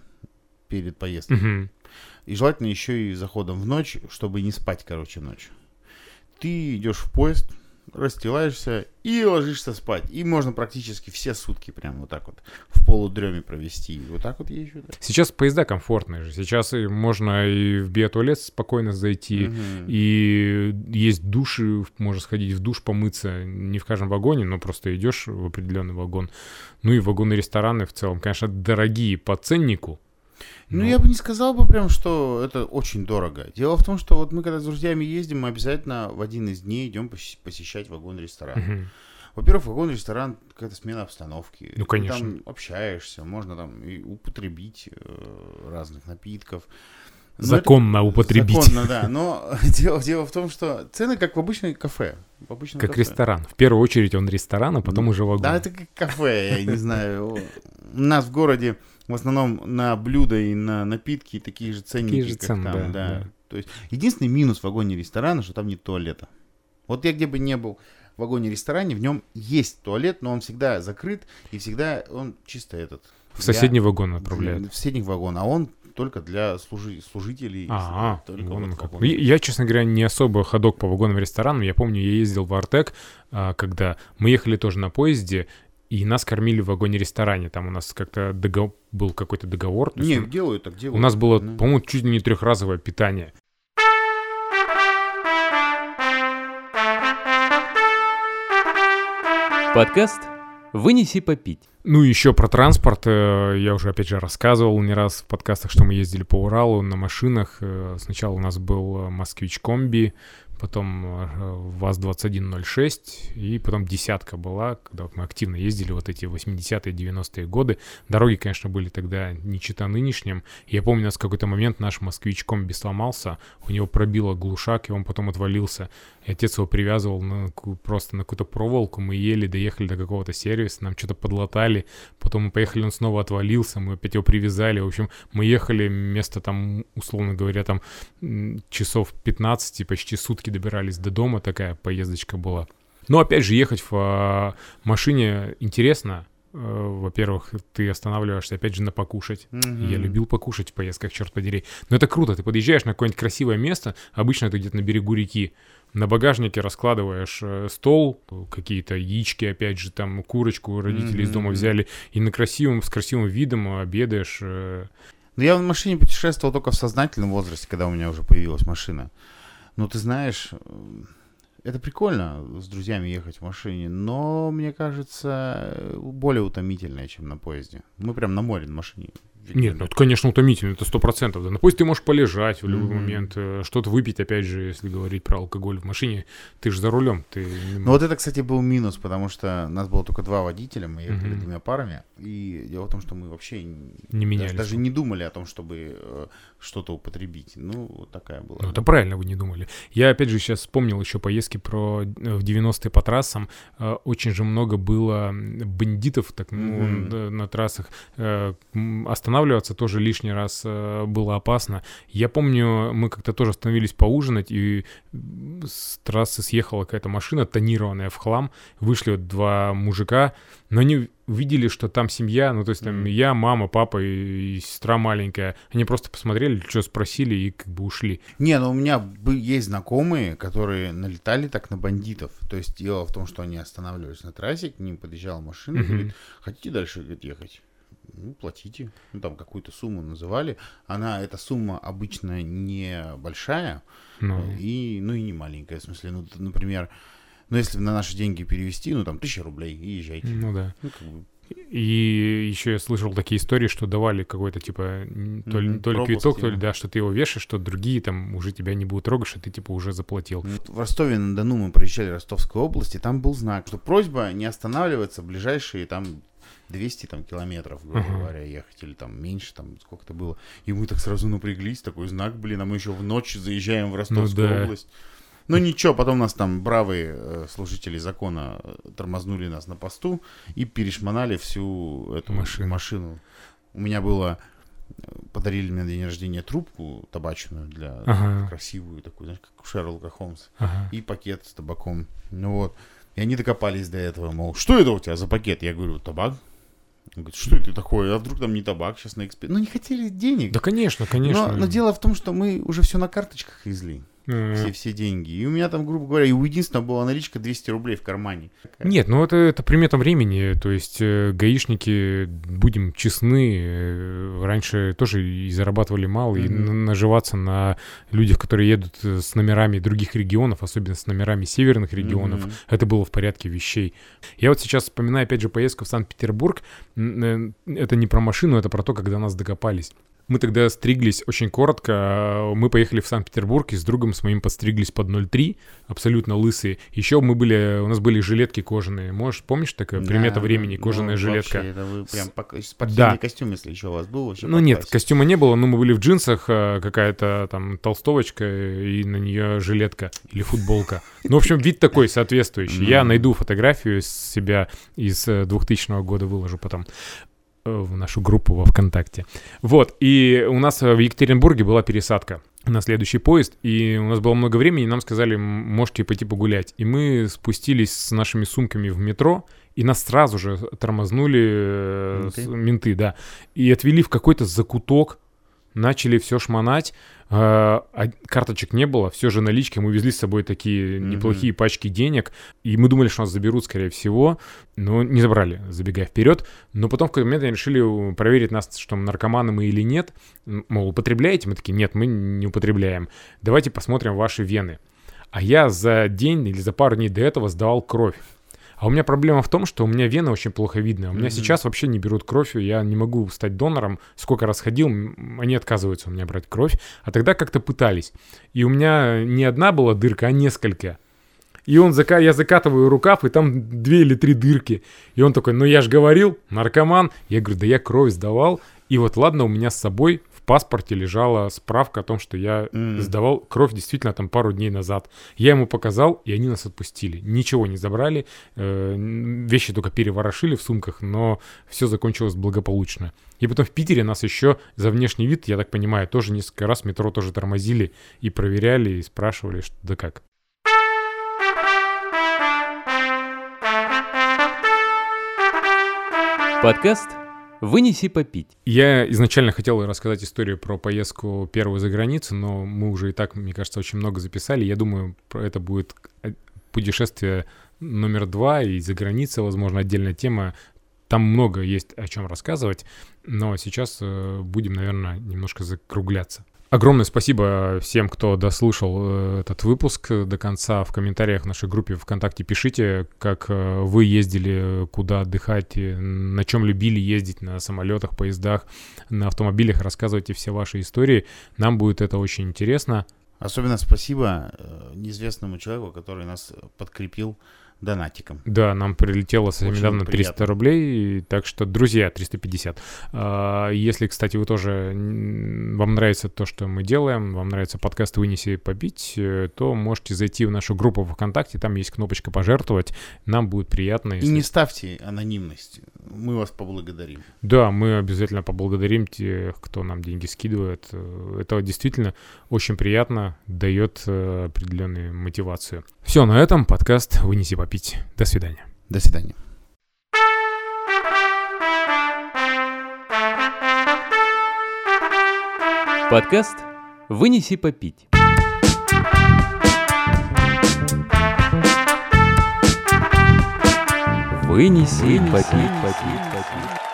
[SPEAKER 3] перед поездкой.
[SPEAKER 2] Мгм.
[SPEAKER 3] И желательно еще и заходом в ночь, чтобы не спать, короче, ночью. Ты идешь в поезд, расстилаешься и ложишься спать. И можно практически все сутки прям вот так вот в полудреме провести. Вот так вот езжу. да.
[SPEAKER 2] Сейчас поезда комфортные же. Сейчас и можно и в биотуалет спокойно зайти,
[SPEAKER 3] Мгм.
[SPEAKER 2] и есть души, можно сходить в душ помыться. Не в каждом вагоне, но просто идешь в определенный вагон. Ну и вагоны-рестораны в целом, конечно, дорогие по ценнику.
[SPEAKER 3] Ну,
[SPEAKER 2] но-
[SPEAKER 3] я бы не сказал бы прям, что это очень дорого. Дело в том, что вот мы когда с друзьями ездим, мы обязательно в один из дней идем посещать вагон-ресторан. Во-первых, вагон-ресторан какая-то смена обстановки.
[SPEAKER 2] Ну,
[SPEAKER 3] Ты
[SPEAKER 2] конечно.
[SPEAKER 3] там общаешься, можно там и употребить э, разных напитков. Но это-
[SPEAKER 2] Законно употребить.
[SPEAKER 3] Законно, да. Но (laughs) дело, дело в том, что цены как в обычной кафе. В обычном
[SPEAKER 2] Как
[SPEAKER 3] кафе.
[SPEAKER 2] ресторан. В первую очередь он ресторан, а потом
[SPEAKER 3] Ну,
[SPEAKER 2] уже вагон.
[SPEAKER 3] Да, это как кафе, я не знаю. У нас в городе в основном на блюда и на напитки такие же ценники,
[SPEAKER 2] Такие же
[SPEAKER 3] как
[SPEAKER 2] цены,
[SPEAKER 3] там,
[SPEAKER 2] да,
[SPEAKER 3] да.
[SPEAKER 2] да.
[SPEAKER 3] То есть единственный минус в вагоне ресторана, что там нет туалета. Вот я где бы не был в вагоне-ресторане, в нем есть туалет, но он всегда закрыт и всегда он чисто этот.
[SPEAKER 2] В соседний вагон отправляют.
[SPEAKER 3] В соседний вагон, а он только для служи- служителей.
[SPEAKER 2] А,
[SPEAKER 3] только
[SPEAKER 2] вон
[SPEAKER 3] вот
[SPEAKER 2] как. Я, я, честно говоря, не особо ходок по вагонным ресторанам. Я помню, я ездил в Артек, а, когда мы ехали тоже на поезде, и нас кормили в вагоне-ресторане. Там у нас как-то дого- был какой-то договор. то есть
[SPEAKER 3] Не,
[SPEAKER 2] он-
[SPEAKER 3] делают так, делают.
[SPEAKER 2] у нас было,
[SPEAKER 3] Ну.
[SPEAKER 2] по-моему, чуть ли не трехразовое питание.
[SPEAKER 1] Подкаст «Вынеси попить».
[SPEAKER 2] Ну, еще про транспорт. э, Я уже, опять же, рассказывал не раз в подкастах, что мы ездили по Уралу на машинах. Э, Сначала у нас был э, «Москвич Комби», потом э, ВАЗ-2106, и потом «десятка» была, когда вот мы активно ездили вот эти 80-е, 90-е годы. Дороги, конечно, были тогда не чита нынешним. Я помню, у нас какой-то момент наш «Москвич Комби» сломался, у него пробило глушак, и он потом отвалился. И отец его привязывал на, просто на какую-то проволоку, мы еле доехали до какого-то сервиса, нам что-то подлатали, потом мы поехали, он снова отвалился, мы опять его привязали, в общем, мы ехали вместо там, условно говоря, там часов 15, и почти сутки добирались до дома, такая поездочка была. Но опять же, ехать в а, машине интересно, Э, во-первых, ты останавливаешься опять же на покушать.
[SPEAKER 3] Мгм.
[SPEAKER 2] Я любил покушать в поездках, черт подери. Но это круто, ты подъезжаешь на какое-нибудь красивое место, обычно это где-то на берегу реки, на багажнике раскладываешь э, стол, какие-то яички, опять же, там курочку родители из дома взяли, и на красивом, с красивым видом обедаешь. э.
[SPEAKER 3] Ну, я в машине путешествовал только в сознательном возрасте, когда у меня уже появилась машина. Ну, ты знаешь, это прикольно с друзьями ехать в машине, но, мне кажется, более утомительное, чем на поезде. Мы прям на море на машине
[SPEAKER 2] Нет, ну это, конечно, утомительно, это сто процентов. Да. На поезд ты можешь полежать в любой
[SPEAKER 3] Мгм.
[SPEAKER 2] момент, э, что-то выпить, опять же, если говорить про алкоголь в машине. Ты же за рулем, ты...
[SPEAKER 3] Ну вот это, кстати, был минус, потому что нас было только два водителя, мы ехали
[SPEAKER 2] Мгм.
[SPEAKER 3] двумя парами. И дело в том, что мы вообще
[SPEAKER 2] Не менялись.
[SPEAKER 3] даже, даже не думали о том, чтобы э, что-то употребить. Ну, вот такая была.
[SPEAKER 2] Ну, это правильно, вы не думали. Я, опять же, сейчас вспомнил еще поездки про э, в 90-е по трассам. Э, Очень же много было бандитов так, ну,
[SPEAKER 3] Мгм.
[SPEAKER 2] да, на трассах. Э, Останавливаться тоже лишний раз э, было опасно. Я помню, мы как-то тоже остановились поужинать, и с трассы съехала какая-то машина, тонированная в хлам. Вышли вот два мужика, но они увидели, что там семья, ну, то есть там
[SPEAKER 3] Мгм.
[SPEAKER 2] я, мама, папа и, и сестра маленькая. Они просто посмотрели, что спросили и как бы ушли.
[SPEAKER 3] Не, ну у меня есть знакомые, которые налетали так на бандитов. То есть дело в том, что они останавливались на трассе, к ним подъезжала машина,
[SPEAKER 2] Мгм.
[SPEAKER 3] говорит, хотите дальше говорит, ехать? Ну, платите. Ну, там какую-то сумму называли. Она, эта сумма обычно не большая,
[SPEAKER 2] Ну,
[SPEAKER 3] и, ну и не маленькая. В смысле, ну, например, ну, если на наши деньги перевести, ну, там, тысяча рублей, и езжайте.
[SPEAKER 2] ну да.
[SPEAKER 3] Ну, как бы,
[SPEAKER 2] И еще я слышал такие истории, что давали какой-то типа то ли,
[SPEAKER 3] Мгм,
[SPEAKER 2] то ли квиток, то ли да, что ты его вешаешь, что другие там уже тебя не будут трогать, что ты типа уже заплатил.
[SPEAKER 3] Ну, В Ростове-на-Дону мы проезжали Ростовской области, там был знак, что просьба не останавливаться в ближайшие там 200 там, километров, грубо
[SPEAKER 2] Ага.
[SPEAKER 3] говоря, ехать, или там меньше, там сколько-то было. И мы так сразу напряглись, такой знак, блин, а мы еще в ночь заезжаем в Ростовскую
[SPEAKER 2] да.
[SPEAKER 3] область. Ну ничего, потом нас там бравые э, служители закона э, тормознули нас на посту и перешмонали всю эту
[SPEAKER 2] Машину.
[SPEAKER 3] машину. У меня было, э, подарили мне на день рождения трубку табачную для
[SPEAKER 2] Ага.
[SPEAKER 3] красивую такую, знаешь, как у Шерлока Холмса
[SPEAKER 2] Ага.
[SPEAKER 3] и пакет с табаком. Ну вот. И они докопались до этого, мол, что это у тебя за пакет? Я говорю, табак. Он говорит, что это такое? А вдруг там не табак сейчас на экспе... Ну, не хотели денег.
[SPEAKER 2] Да, конечно, конечно.
[SPEAKER 3] но, но дело в том, что мы уже все на карточках везли.
[SPEAKER 2] Э,
[SPEAKER 3] Все, все деньги. И у меня там, грубо говоря, и у единственного была наличка 200 рублей в кармане.
[SPEAKER 2] Нет, ну это, это примета времени, то есть э, гаишники, будем честны, э, раньше тоже и зарабатывали мало, и
[SPEAKER 3] Мгм.
[SPEAKER 2] на- наживаться на людях, которые едут э, с номерами других регионов, особенно с номерами северных регионов,
[SPEAKER 3] Мгм.
[SPEAKER 2] это было в порядке вещей. Я вот сейчас вспоминаю, опять же, поездку в Санкт-Петербург. Э, Это не про машину, это про то, когда нас докопались. Мы тогда стриглись очень коротко. Мы поехали в Санкт-Петербург и с другом с моим подстриглись под 0,3, абсолютно лысые. Еще мы были, у нас были жилетки кожаные. Можешь, помнишь такая примета
[SPEAKER 3] Да,
[SPEAKER 2] времени,
[SPEAKER 3] ну,
[SPEAKER 2] кожаная жилетка?
[SPEAKER 3] вообще, это вы прям пок- спортивный
[SPEAKER 2] Да.
[SPEAKER 3] костюм, если еще у вас был. вообще
[SPEAKER 2] Ну нет, костюма не было, но мы были в джинсах, а, какая-то там толстовочка и на нее жилетка или футболка. Ну, в общем, вид такой соответствующий. Я найду фотографию себя из э, 2000 года, выложу потом э, в нашу группу во ВКонтакте. Вот, и у нас в Екатеринбурге была пересадка на следующий поезд, и у нас было много времени, и нам сказали, «М, можете пойти погулять. И мы спустились с нашими сумками в метро, и нас сразу же тормознули э,
[SPEAKER 3] Менты?
[SPEAKER 2] менты, да, и отвели в какой-то закуток, начали все шмонать, э, а карточек не было, все же налички, мы везли с собой такие неплохие пачки денег, и мы думали, что нас заберут, скорее всего, но не забрали, забегая вперед, но потом в какой-то момент они решили проверить нас, что наркоманы мы или нет, мол, употребляете? Мы такие, нет, мы не употребляем, давайте посмотрим ваши вены. А я за день или за пару дней до этого сдавал кровь. А у меня проблема в том, что у меня вены очень плохо видны. У меня
[SPEAKER 3] Мгм.
[SPEAKER 2] сейчас вообще не берут кровь, я не могу стать донором. Сколько раз ходил, они отказываются у меня брать кровь. А тогда как-то пытались. И у меня не одна была дырка, а несколько. И он зака... я закатываю рукав, и там две или три дырки. И он такой, ну я же говорил, наркоман. Я говорю, да я кровь сдавал. И вот ладно, у меня с собой паспорте лежала справка о том, что я
[SPEAKER 3] М.
[SPEAKER 2] сдавал кровь действительно там пару дней назад. Я ему показал, и они нас отпустили. Ничего не забрали, э, вещи только переворошили в сумках, но все закончилось благополучно. И потом в Питере нас еще за внешний вид, я так понимаю, тоже несколько раз метро тоже тормозили и проверяли, и спрашивали, что да как.
[SPEAKER 1] Подкаст «Вынеси попить».
[SPEAKER 2] Я изначально хотел рассказать историю про поездку первую за границу, но мы уже и так, мне кажется, очень много записали. Я думаю, это будет э, путешествие номер два и за границей, возможно, отдельная тема. Там много есть о чем рассказывать, но сейчас э, будем, наверное, немножко закругляться. Огромное спасибо всем, кто дослушал э, этот выпуск до конца. В комментариях в нашей группе ВКонтакте пишите, как э, вы ездили, куда отдыхать, на чем любили ездить, на самолетах, поездах, на автомобилях. Рассказывайте все ваши истории. Нам будет это очень интересно.
[SPEAKER 3] Особенно спасибо э, неизвестному человеку, который нас подкрепил донатиком.
[SPEAKER 2] Да, нам прилетело совсем
[SPEAKER 3] Очень
[SPEAKER 2] недавно 300
[SPEAKER 3] приятно.
[SPEAKER 2] рублей, так что, друзья, 350. А, Если, кстати, вы тоже, вам нравится то, что мы делаем, вам нравится подкаст «Вынеси попить», э, то можете зайти в нашу группу ВКонтакте, там есть кнопочка «Пожертвовать», нам будет приятно.
[SPEAKER 3] И
[SPEAKER 2] если-
[SPEAKER 3] не ставьте анонимность. Мы вас поблагодарим.
[SPEAKER 2] Да, мы обязательно поблагодарим тех, кто нам деньги скидывает. Э, Это действительно очень приятно, дает э, определенную мотивацию. Все, на этом подкаст «Вынеси попить». До свидания.
[SPEAKER 3] До свидания.
[SPEAKER 1] Подкаст «Вынеси попить». Вынеси попить. попить, попить.